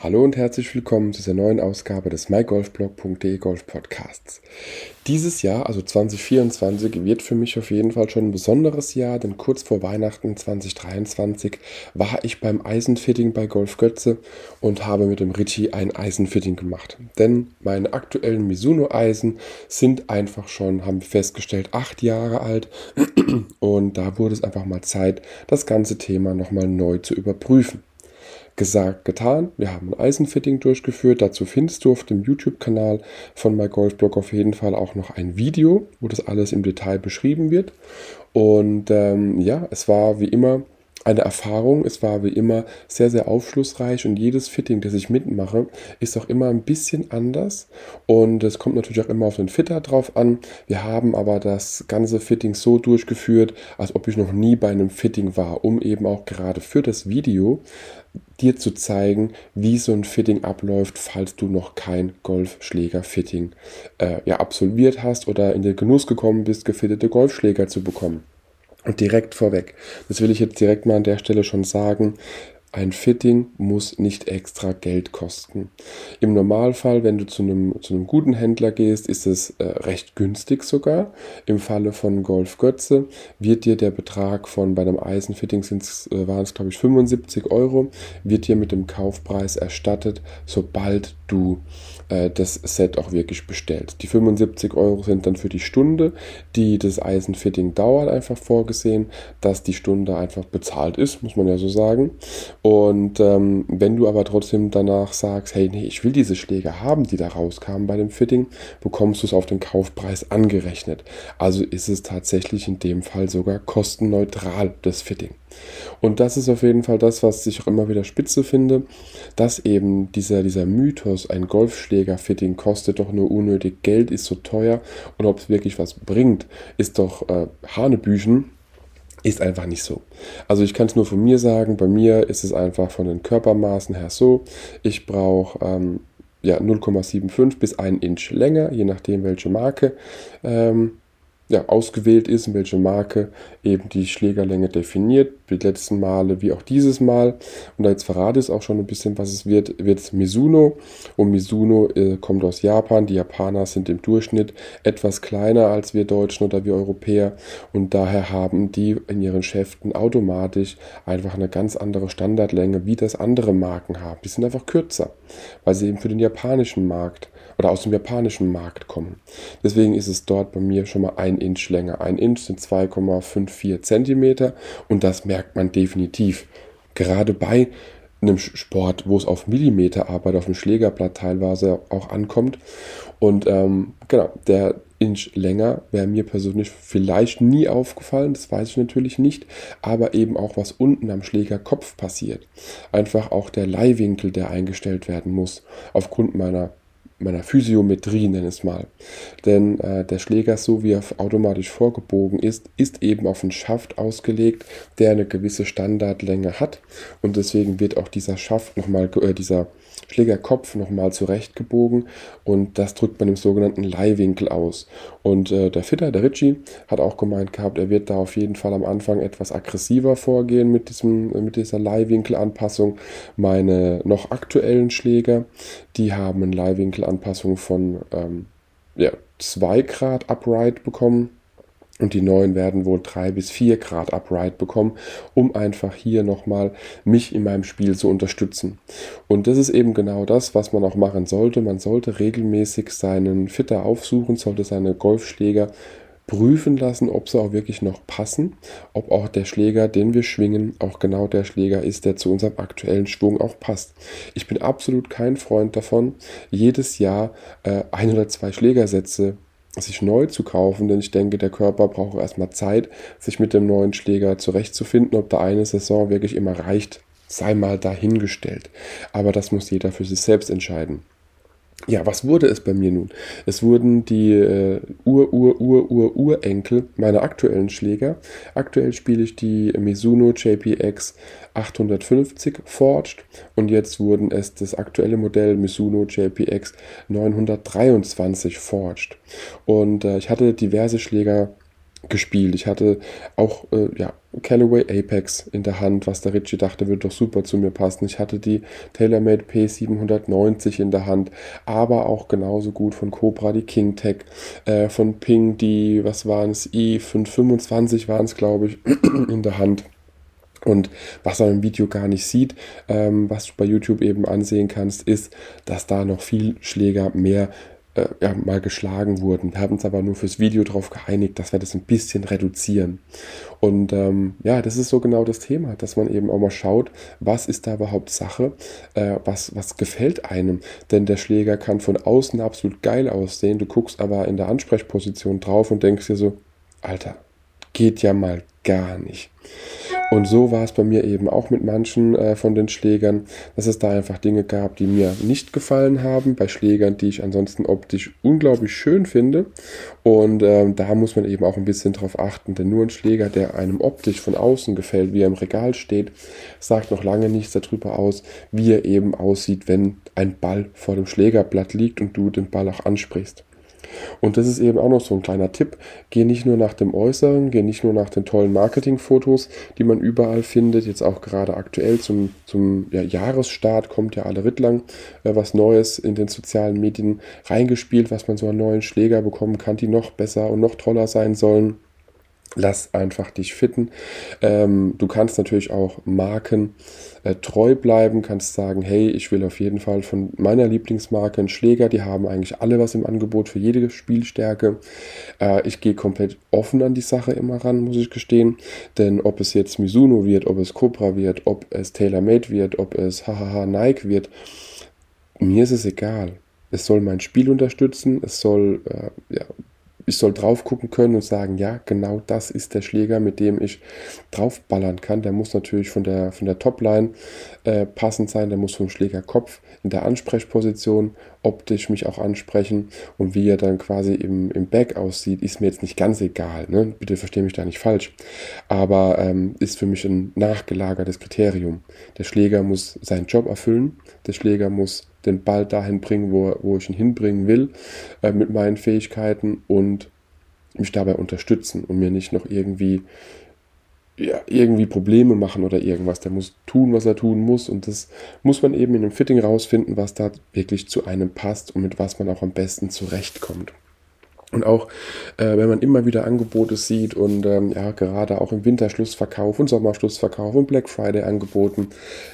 Hallo und herzlich willkommen zu dieser neuen Ausgabe des mygolfblog.de Golf Podcasts. Dieses Jahr, also 2024, wird für mich auf jeden Fall schon ein besonderes Jahr, denn kurz vor Weihnachten 2023 war ich beim Eisenfitting bei Golf Götze und habe mit dem Richie ein Eisenfitting gemacht. Denn meine aktuellen Mizuno-Eisen sind einfach schon, haben wir festgestellt, acht Jahre alt und da wurde es einfach mal Zeit, das ganze Thema nochmal neu zu überprüfen. Gesagt, getan. Wir haben ein Eisenfitting durchgeführt. Dazu findest du auf dem YouTube-Kanal von MyGolfBlog auf jeden Fall auch noch ein Video, wo das alles im Detail beschrieben wird. Und ähm, ja, es war wie immer eine Erfahrung. Es war wie immer sehr, sehr aufschlussreich und jedes Fitting, das ich mitmache, ist auch immer ein bisschen anders. Und es kommt natürlich auch immer auf den Fitter drauf an. Wir haben aber das ganze Fitting so durchgeführt, als ob ich noch nie bei einem Fitting war, um eben auch gerade für das Video dir zu zeigen, wie so ein Fitting abläuft, falls du noch kein Golfschläger-Fitting äh, ja, absolviert hast oder in den Genuss gekommen bist, gefittete Golfschläger zu bekommen. Und direkt vorweg, das will ich jetzt direkt mal an der Stelle schon sagen, ein Fitting muss nicht extra Geld kosten. Im Normalfall, wenn du zu einem, zu einem guten Händler gehst, ist es äh, recht günstig sogar. Im Falle von Golf Götze wird dir der Betrag von bei einem Eisenfitting äh, waren es glaube ich 75 Euro, wird dir mit dem Kaufpreis erstattet, sobald du äh, das Set auch wirklich bestellt. Die 75 Euro sind dann für die Stunde, die das Eisenfitting dauert, einfach vorgesehen, dass die Stunde einfach bezahlt ist, muss man ja so sagen. Und ähm, wenn du aber trotzdem danach sagst, hey, nee, ich will diese Schläge haben, die da rauskamen bei dem Fitting, bekommst du es auf den Kaufpreis angerechnet. Also ist es tatsächlich in dem Fall sogar kostenneutral, das Fitting. Und das ist auf jeden Fall das, was ich auch immer wieder spitze finde, dass eben dieser, dieser Mythos, ein Golfschläger-Fitting kostet doch nur unnötig Geld, ist so teuer und ob es wirklich was bringt, ist doch äh, Hanebüchen. Ist einfach nicht so. Also ich kann es nur von mir sagen, bei mir ist es einfach von den Körpermaßen her so, ich brauche ähm, ja, 0,75 bis 1 Inch länger, je nachdem welche Marke. Ähm, ja, ausgewählt ist, welche Marke eben die Schlägerlänge definiert, die letzten Male wie auch dieses Mal. Und da jetzt verrate ich auch schon ein bisschen, was es wird, wird es Mizuno. Und Mizuno äh, kommt aus Japan. Die Japaner sind im Durchschnitt etwas kleiner als wir Deutschen oder wir Europäer. Und daher haben die in ihren Schäften automatisch einfach eine ganz andere Standardlänge, wie das andere Marken haben. Die sind einfach kürzer, weil sie eben für den japanischen Markt oder aus dem japanischen Markt kommen. Deswegen ist es dort bei mir schon mal ein Inch länger. Ein Inch sind 2,54 Zentimeter und das merkt man definitiv. Gerade bei einem Sport, wo es auf Millimeterarbeit auf dem Schlägerblatt teilweise auch ankommt. Und ähm, genau, der Inch länger wäre mir persönlich vielleicht nie aufgefallen, das weiß ich natürlich nicht, aber eben auch was unten am Schlägerkopf passiert. Einfach auch der Leihwinkel, der eingestellt werden muss, aufgrund meiner meiner Physiometrie, nenne es mal. Denn äh, der Schläger, so wie er automatisch vorgebogen ist, ist eben auf einen Schaft ausgelegt, der eine gewisse Standardlänge hat. Und deswegen wird auch dieser Schaft nochmal, äh, dieser Schlägerkopf nochmal zurechtgebogen und das drückt man im sogenannten Leihwinkel aus. Und äh, der Fitter, der Ritchie, hat auch gemeint gehabt, er wird da auf jeden Fall am Anfang etwas aggressiver vorgehen mit, diesem, mit dieser Leihwinkelanpassung. Meine noch aktuellen Schläger, die haben eine Leihwinkelanpassung von ähm, ja, 2 Grad Upright bekommen und die neuen werden wohl drei bis vier Grad Upright bekommen, um einfach hier nochmal mich in meinem Spiel zu unterstützen. Und das ist eben genau das, was man auch machen sollte. Man sollte regelmäßig seinen Fitter aufsuchen, sollte seine Golfschläger prüfen lassen, ob sie auch wirklich noch passen, ob auch der Schläger, den wir schwingen, auch genau der Schläger ist, der zu unserem aktuellen Schwung auch passt. Ich bin absolut kein Freund davon, jedes Jahr äh, ein oder zwei Schlägersätze sich neu zu kaufen, denn ich denke, der Körper braucht erstmal Zeit, sich mit dem neuen Schläger zurechtzufinden. Ob da eine Saison wirklich immer reicht, sei mal dahingestellt. Aber das muss jeder für sich selbst entscheiden. Ja, was wurde es bei mir nun? Es wurden die äh, Ur-Ur-Ur-Ur-Urenkel meiner aktuellen Schläger. Aktuell spiele ich die Mizuno JPX 850 Forged und jetzt wurden es das aktuelle Modell Mizuno JPX 923 Forged. Und äh, ich hatte diverse Schläger gespielt. Ich hatte auch äh, ja, Callaway Apex in der Hand, was der Ritchie dachte, würde doch super zu mir passen. Ich hatte die TaylorMade P790 in der Hand, aber auch genauso gut von Cobra die King Tech, äh, von Ping die, was waren es, i525 waren es, glaube ich, in der Hand. Und was man im Video gar nicht sieht, ähm, was du bei YouTube eben ansehen kannst, ist, dass da noch viel Schläger mehr äh, ja, mal geschlagen wurden. Wir haben uns aber nur fürs Video darauf geeinigt, dass wir das ein bisschen reduzieren. Und ähm, ja, das ist so genau das Thema, dass man eben auch mal schaut, was ist da überhaupt Sache, äh, was, was gefällt einem. Denn der Schläger kann von außen absolut geil aussehen, du guckst aber in der Ansprechposition drauf und denkst dir so, Alter, geht ja mal gar nicht. Und so war es bei mir eben auch mit manchen äh, von den Schlägern, dass es da einfach Dinge gab, die mir nicht gefallen haben, bei Schlägern, die ich ansonsten optisch unglaublich schön finde. Und ähm, da muss man eben auch ein bisschen drauf achten, denn nur ein Schläger, der einem optisch von außen gefällt, wie er im Regal steht, sagt noch lange nichts darüber aus, wie er eben aussieht, wenn ein Ball vor dem Schlägerblatt liegt und du den Ball auch ansprichst. Und das ist eben auch noch so ein kleiner Tipp. Geh nicht nur nach dem Äußeren, geh nicht nur nach den tollen Marketingfotos, die man überall findet. Jetzt auch gerade aktuell zum, zum ja, Jahresstart kommt ja alle Rittlang äh, was Neues in den sozialen Medien reingespielt, was man so an neuen Schläger bekommen kann, die noch besser und noch toller sein sollen. Lass einfach dich fitten. Ähm, du kannst natürlich auch Marken äh, treu bleiben, kannst sagen, hey, ich will auf jeden Fall von meiner Lieblingsmarke einen Schläger, die haben eigentlich alle was im Angebot für jede Spielstärke. Äh, ich gehe komplett offen an die Sache immer ran, muss ich gestehen, denn ob es jetzt Mizuno wird, ob es Cobra wird, ob es TaylorMade wird, ob es hahaha Nike wird, mir ist es egal. Es soll mein Spiel unterstützen, es soll äh, ja, ich soll drauf gucken können und sagen, ja, genau das ist der Schläger, mit dem ich draufballern kann. Der muss natürlich von der, von der Topline äh, passend sein, der muss vom Schlägerkopf in der Ansprechposition optisch mich auch ansprechen und wie er dann quasi im, im Back aussieht, ist mir jetzt nicht ganz egal. Ne? Bitte verstehe mich da nicht falsch. Aber ähm, ist für mich ein nachgelagertes Kriterium. Der Schläger muss seinen Job erfüllen, der Schläger muss den Ball dahin bringen, wo, wo ich ihn hinbringen will, äh, mit meinen Fähigkeiten und mich dabei unterstützen und mir nicht noch irgendwie, ja, irgendwie Probleme machen oder irgendwas. Der muss tun, was er tun muss und das muss man eben in dem Fitting rausfinden, was da wirklich zu einem passt und mit was man auch am besten zurechtkommt. Und auch äh, wenn man immer wieder Angebote sieht und ähm, ja, gerade auch im Winterschlussverkauf und Sommerschlussverkauf und Black Friday angeboten,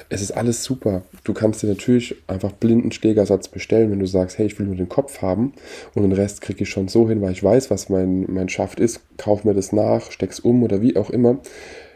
es ist alles super. Du kannst dir natürlich einfach blinden Schlägersatz bestellen, wenn du sagst, hey, ich will nur den Kopf haben und den Rest kriege ich schon so hin, weil ich weiß, was mein, mein Schaft ist, kauf mir das nach, steck's um oder wie auch immer.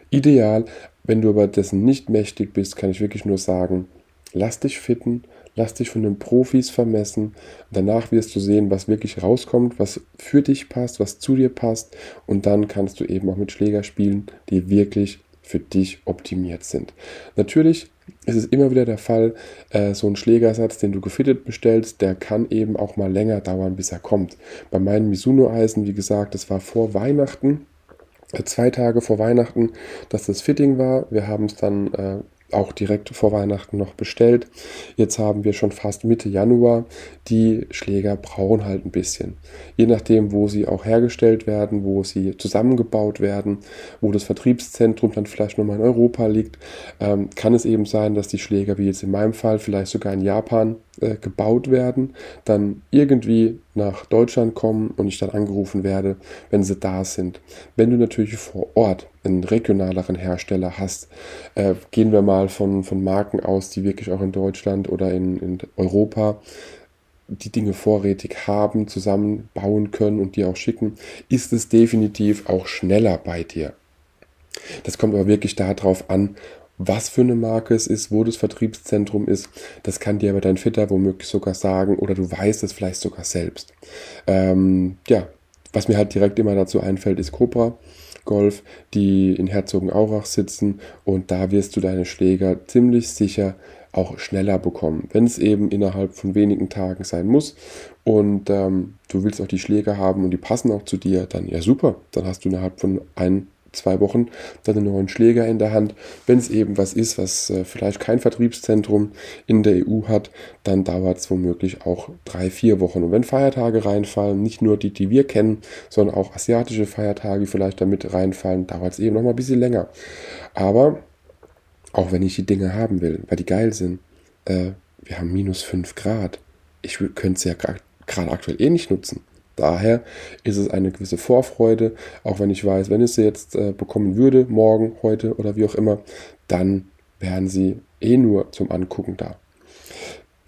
Ideal, wenn du aber dessen nicht mächtig bist, kann ich wirklich nur sagen, lass dich fitten, Lass dich von den Profis vermessen. Danach wirst du sehen, was wirklich rauskommt, was für dich passt, was zu dir passt. Und dann kannst du eben auch mit Schläger spielen, die wirklich für dich optimiert sind. Natürlich ist es immer wieder der Fall, äh, so ein Schlägersatz, den du gefittet bestellst, der kann eben auch mal länger dauern, bis er kommt. Bei meinen Mizuno-Eisen, wie gesagt, das war vor Weihnachten äh, zwei Tage vor Weihnachten, dass das Fitting war. Wir haben es dann äh, auch direkt vor Weihnachten noch bestellt. Jetzt haben wir schon fast Mitte Januar. Die Schläger brauchen halt ein bisschen. Je nachdem, wo sie auch hergestellt werden, wo sie zusammengebaut werden, wo das Vertriebszentrum dann vielleicht nochmal in Europa liegt, ähm, kann es eben sein, dass die Schläger, wie jetzt in meinem Fall, vielleicht sogar in Japan äh, gebaut werden, dann irgendwie nach Deutschland kommen und ich dann angerufen werde, wenn sie da sind. Wenn du natürlich vor Ort einen regionaleren Hersteller hast, äh, gehen wir mal von, von Marken aus, die wirklich auch in Deutschland oder in, in Europa die Dinge vorrätig haben, zusammenbauen können und dir auch schicken, ist es definitiv auch schneller bei dir. Das kommt aber wirklich darauf an, was für eine Marke es ist, wo das Vertriebszentrum ist. Das kann dir aber dein Fitter womöglich sogar sagen oder du weißt es vielleicht sogar selbst. Ähm, ja, was mir halt direkt immer dazu einfällt, ist Cobra. Golf, die in Herzogenaurach sitzen. Und da wirst du deine Schläger ziemlich sicher auch schneller bekommen, wenn es eben innerhalb von wenigen Tagen sein muss. Und ähm, du willst auch die Schläger haben und die passen auch zu dir, dann ja super, dann hast du innerhalb von ein zwei Wochen dann einen neuen Schläger in der Hand. Wenn es eben was ist, was äh, vielleicht kein Vertriebszentrum in der EU hat, dann dauert es womöglich auch drei, vier Wochen. Und wenn Feiertage reinfallen, nicht nur die, die wir kennen, sondern auch asiatische Feiertage vielleicht damit reinfallen, dauert es eben noch mal ein bisschen länger. Aber auch wenn ich die Dinge haben will, weil die geil sind, äh, wir haben minus 5 Grad. Ich könnte es ja gerade aktuell eh nicht nutzen. Daher ist es eine gewisse Vorfreude, auch wenn ich weiß, wenn ich sie jetzt äh, bekommen würde, morgen, heute oder wie auch immer, dann wären sie eh nur zum Angucken da.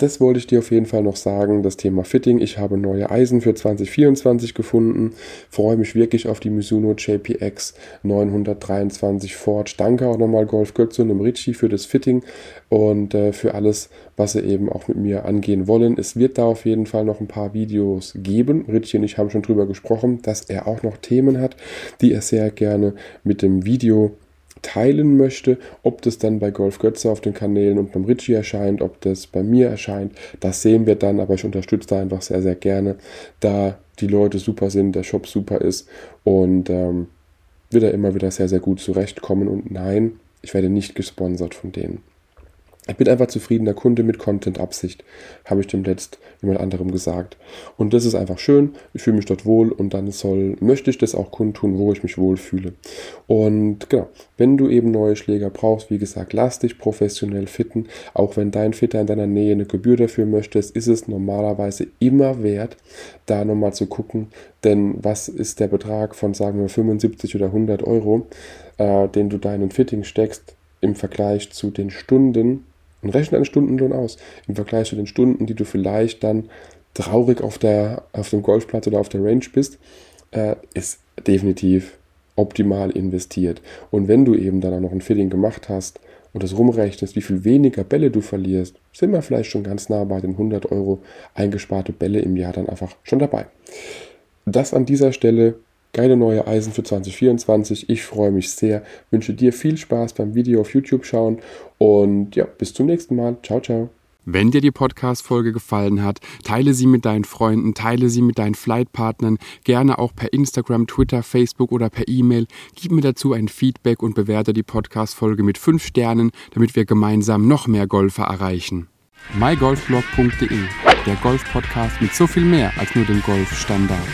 Das wollte ich dir auf jeden Fall noch sagen, das Thema Fitting. Ich habe neue Eisen für 2024 gefunden. Freue mich wirklich auf die Mizuno JPX 923 Forge. Danke auch nochmal Golf Götze und dem Ritchie für das Fitting und äh, für alles, was sie eben auch mit mir angehen wollen. Es wird da auf jeden Fall noch ein paar Videos geben. Ritchie und ich haben schon drüber gesprochen, dass er auch noch Themen hat, die er sehr gerne mit dem Video teilen möchte. Ob das dann bei Golf Götze auf den Kanälen und beim Ritchie erscheint, ob das bei mir erscheint, das sehen wir dann. Aber ich unterstütze da einfach sehr, sehr gerne, da die Leute super sind, der Shop super ist und ähm, wird er immer wieder sehr, sehr gut zurechtkommen. Und nein, ich werde nicht gesponsert von denen. Ich bin einfach zufriedener Kunde mit Content-Absicht, habe ich dem letzt jemand anderem gesagt. Und das ist einfach schön. Ich fühle mich dort wohl und dann soll, möchte ich das auch kundtun, wo ich mich wohlfühle. Und genau, wenn du eben neue Schläger brauchst, wie gesagt, lass dich professionell fitten. Auch wenn dein Fitter in deiner Nähe eine Gebühr dafür möchtest, ist es normalerweise immer wert, da nochmal zu gucken. Denn was ist der Betrag von, sagen wir, 75 oder 100 Euro, äh, den du deinen Fitting steckst? im Vergleich zu den Stunden, und rechne einen Stundenlohn aus im Vergleich zu den Stunden, die du vielleicht dann traurig auf, der, auf dem Golfplatz oder auf der Range bist, äh, ist definitiv optimal investiert. Und wenn du eben dann auch noch ein Fitting gemacht hast und das rumrechnest, wie viel weniger Bälle du verlierst, sind wir vielleicht schon ganz nah bei den 100 Euro eingesparte Bälle im Jahr dann einfach schon dabei. Das an dieser Stelle Geile neue Eisen für 2024. Ich freue mich sehr. Wünsche dir viel Spaß beim Video auf YouTube schauen und ja, bis zum nächsten Mal. Ciao, ciao. Wenn dir die Podcast-Folge gefallen hat, teile sie mit deinen Freunden, teile sie mit deinen Flightpartnern, gerne auch per Instagram, Twitter, Facebook oder per E-Mail. Gib mir dazu ein Feedback und bewerte die Podcast-Folge mit 5 Sternen, damit wir gemeinsam noch mehr Golfer erreichen. mygolfblog.de, der Golf-Podcast mit so viel mehr als nur dem Golfstandard.